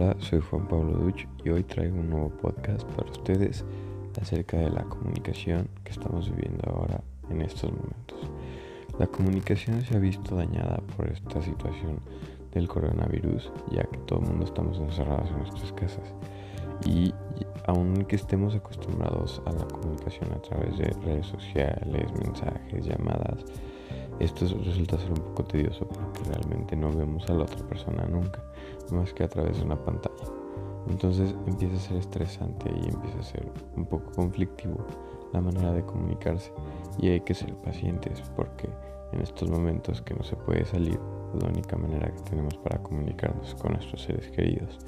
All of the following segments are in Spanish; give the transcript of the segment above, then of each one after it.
Hola, soy Juan Pablo Duch y hoy traigo un nuevo podcast para ustedes acerca de la comunicación que estamos viviendo ahora en estos momentos. La comunicación se ha visto dañada por esta situación del coronavirus, ya que todo el mundo estamos encerrados en nuestras casas. Y aunque estemos acostumbrados a la comunicación a través de redes sociales, mensajes, llamadas, esto resulta ser un poco tedioso porque realmente no vemos a la otra persona nunca, más que a través de una pantalla. Entonces empieza a ser estresante y empieza a ser un poco conflictivo la manera de comunicarse y hay que ser pacientes porque en estos momentos que no se puede salir, la única manera que tenemos para comunicarnos con nuestros seres queridos,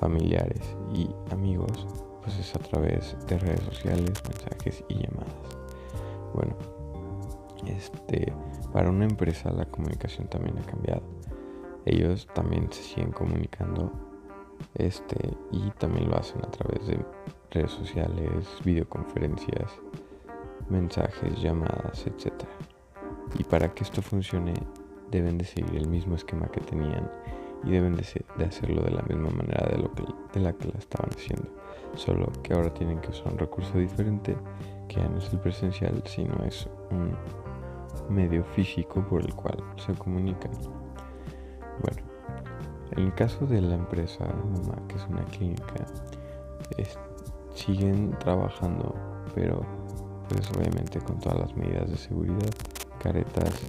familiares y amigos, pues es a través de redes sociales, mensajes y llamadas. Bueno, este, para una empresa la comunicación también ha cambiado. Ellos también se siguen comunicando este, y también lo hacen a través de redes sociales, videoconferencias, mensajes, llamadas, etc. Y para que esto funcione deben de seguir el mismo esquema que tenían y deben de, hacerlo de la misma manera de, lo que, la que la estaban haciendo. Solo que ahora tienen que usar un recurso diferente que ya no es el presencial, sino es un medio físico por el cual se comunican. Bueno, en el caso de la empresa Mamá, que es una clínica, siguen trabajando, pero pues obviamente con todas las medidas de seguridad, caretas,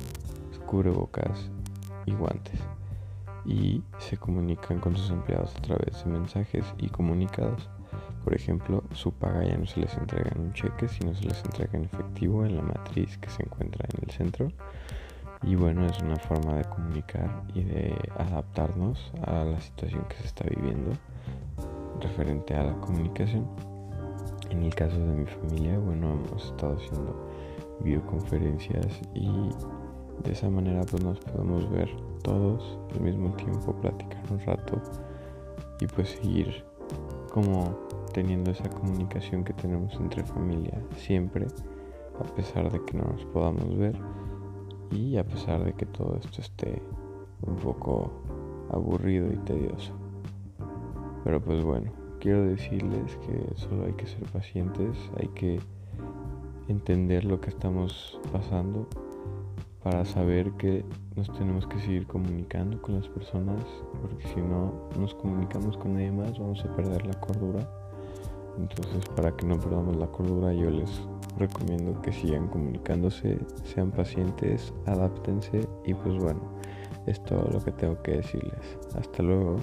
cubrebocas y guantes. Y se comunican con sus empleados a través de mensajes y comunicados por ejemplo, su paga ya no se les entrega en un cheque, sino se les entrega en efectivo en la matriz que se encuentra en el centro. Y bueno, es una forma de comunicar y de adaptarnos a la situación que se está viviendo referente a la comunicación. En el caso de mi familia, bueno, hemos estado haciendo videoconferencias y de esa manera pues nos podemos ver todos al mismo tiempo, platicar un rato y pues seguir como teniendo esa comunicación que tenemos entre familia siempre, a pesar de que no nos podamos ver y a pesar de que todo esto esté un poco aburrido y tedioso. Pero pues bueno, quiero decirles que solo hay que ser pacientes, hay que entender lo que estamos pasando para saber que nos tenemos que seguir comunicando con las personas, porque si no nos comunicamos con nadie más vamos a perder la cordura entonces, para que no perdamos la cordura, yo les recomiendo que sigan comunicándose, sean pacientes, adáptense y pues bueno, es todo lo que tengo que decirles. Hasta luego.